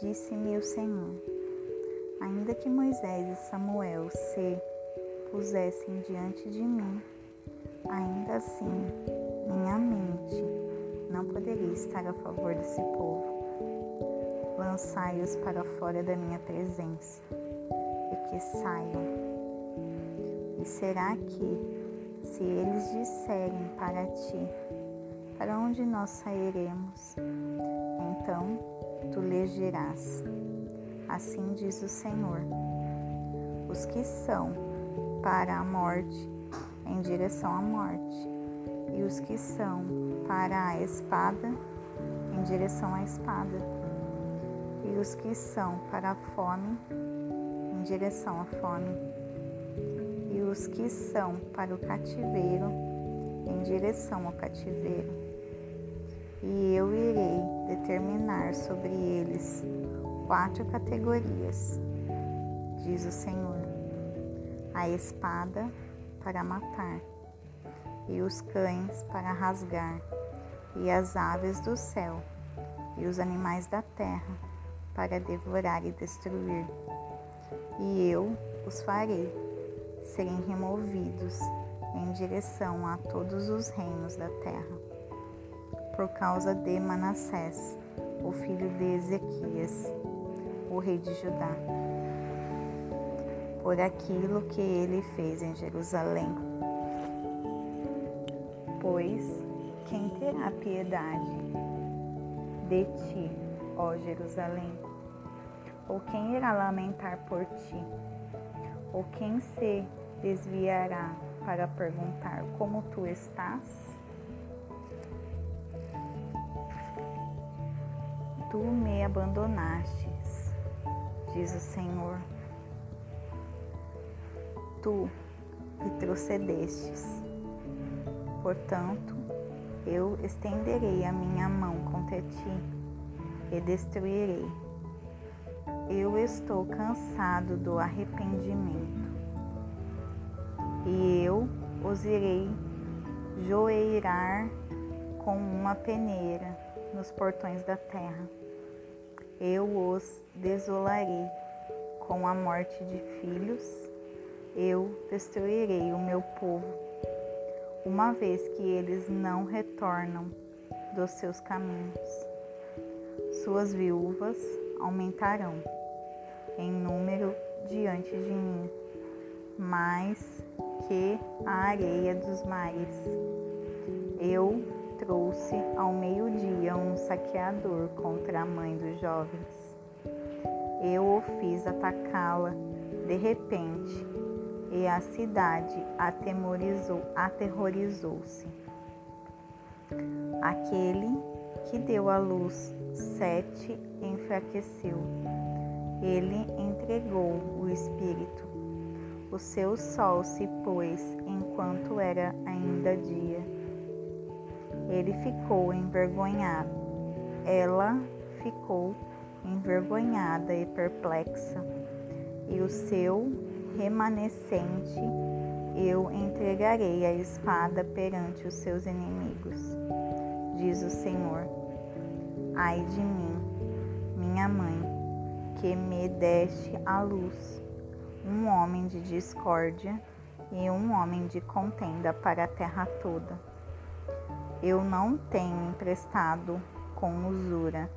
Disse-me o Senhor: Ainda que Moisés e Samuel se pusessem diante de mim, ainda assim minha mente não poderia estar a favor desse povo. Lançai-os para fora da minha presença e que saiam. E será que, se eles disserem para ti, para onde nós sairemos? Então tu lhes dirás: Assim diz o Senhor. Os que são para a morte, em direção à morte, e os que são para a espada, em direção à espada, e os que são para a fome, em direção à fome, e os que são para o cativeiro, em direção ao cativeiro e eu irei determinar sobre eles quatro categorias, diz o Senhor: a espada para matar, e os cães para rasgar, e as aves do céu, e os animais da terra para devorar e destruir. E eu os farei serem removidos em direção a todos os reinos da terra por causa de Manassés, o filho de Ezequias, o rei de Judá, por aquilo que ele fez em Jerusalém. Pois quem terá piedade de ti, ó Jerusalém? Ou quem irá lamentar por ti? Ou quem se desviará para perguntar como tu estás? Tu me abandonastes, diz o Senhor. Tu retrocedestes. Portanto, eu estenderei a minha mão contra ti e destruirei. Eu estou cansado do arrependimento e eu os irei joeirar com uma peneira nos portões da terra eu os desolarei com a morte de filhos, eu destruirei o meu povo, uma vez que eles não retornam dos seus caminhos. Suas viúvas aumentarão em número diante de mim, mais que a areia dos mares. Eu trouxe ao meio-dia um saqueador contra a mãe dos jovens. Eu o fiz atacá-la de repente e a cidade atemorizou, aterrorizou-se. Aquele que deu à luz sete enfraqueceu. Ele entregou o espírito. O seu sol se pôs enquanto era ainda dia ele ficou envergonhado. Ela ficou envergonhada e perplexa. E o seu remanescente eu entregarei a espada perante os seus inimigos, diz o Senhor. Ai de mim, minha mãe, que me deste à luz, um homem de discórdia e um homem de contenda para a terra toda. Eu não tenho emprestado com usura,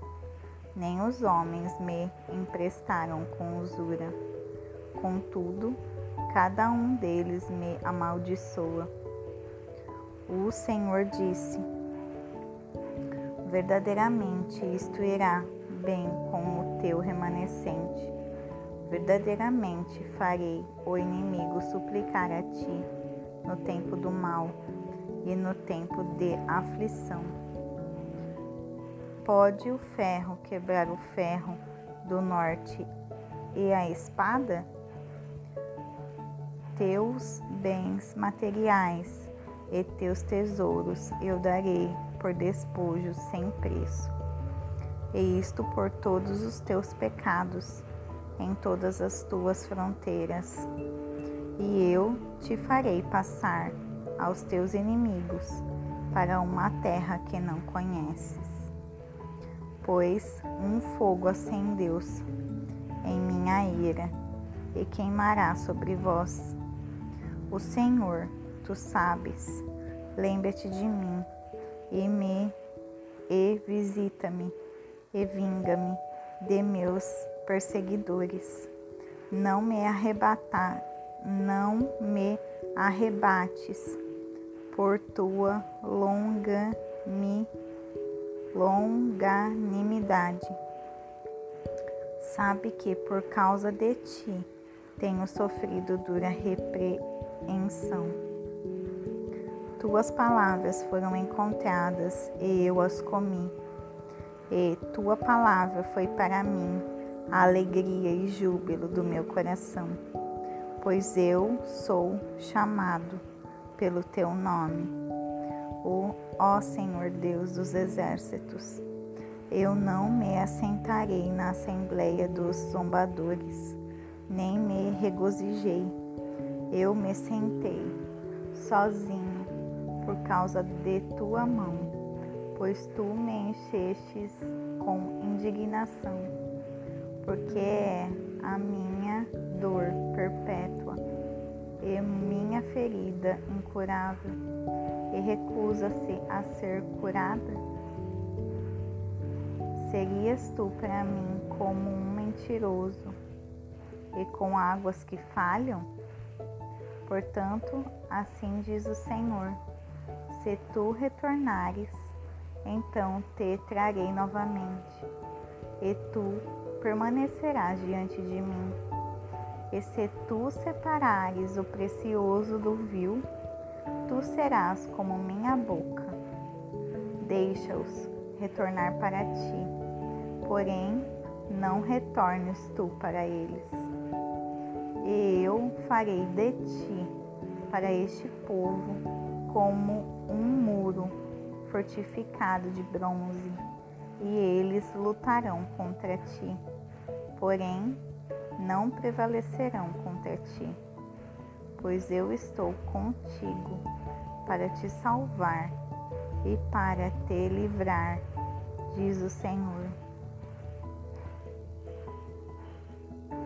nem os homens me emprestaram com usura. Contudo, cada um deles me amaldiçoa. O Senhor disse: Verdadeiramente isto irá bem com o teu remanescente. Verdadeiramente farei o inimigo suplicar a ti no tempo do mal e no tempo de aflição. Pode o ferro quebrar o ferro do norte e a espada? Teus bens materiais e teus tesouros eu darei por despojo sem preço. E isto por todos os teus pecados em todas as tuas fronteiras. E eu te farei passar aos teus inimigos para uma terra que não conheces. pois um fogo acendeu-se em minha ira e queimará sobre vós. O Senhor, tu sabes, lembra-te de mim e me e visita-me e vinga-me de meus perseguidores. Não me arrebatar, não me arrebates por tua longa mi, longanimidade. Sabe que por causa de ti tenho sofrido dura repreensão. Tuas palavras foram encontradas e eu as comi. E tua palavra foi para mim a alegria e júbilo do meu coração, pois eu sou chamado pelo teu nome. O ó Senhor Deus dos exércitos, eu não me assentarei na assembleia dos zombadores, nem me regozijei. Eu me sentei sozinho por causa de tua mão, pois tu me enchestes com indignação, porque é a minha minha ferida incurável, e recusa-se a ser curada? Serias tu para mim como um mentiroso e com águas que falham? Portanto, assim diz o Senhor: se tu retornares, então te trarei novamente, e tu permanecerás diante de mim e se tu separares o precioso do vil, tu serás como minha boca. Deixa-os retornar para ti, porém não retornes tu para eles. E eu farei de ti, para este povo, como um muro fortificado de bronze, e eles lutarão contra ti. Porém, não prevalecerão contra ti, pois eu estou contigo para te salvar e para te livrar, diz o Senhor.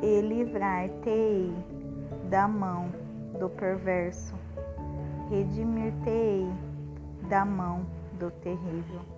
E livrar-te-ei da mão do perverso, redimir-te-ei da mão do terrível.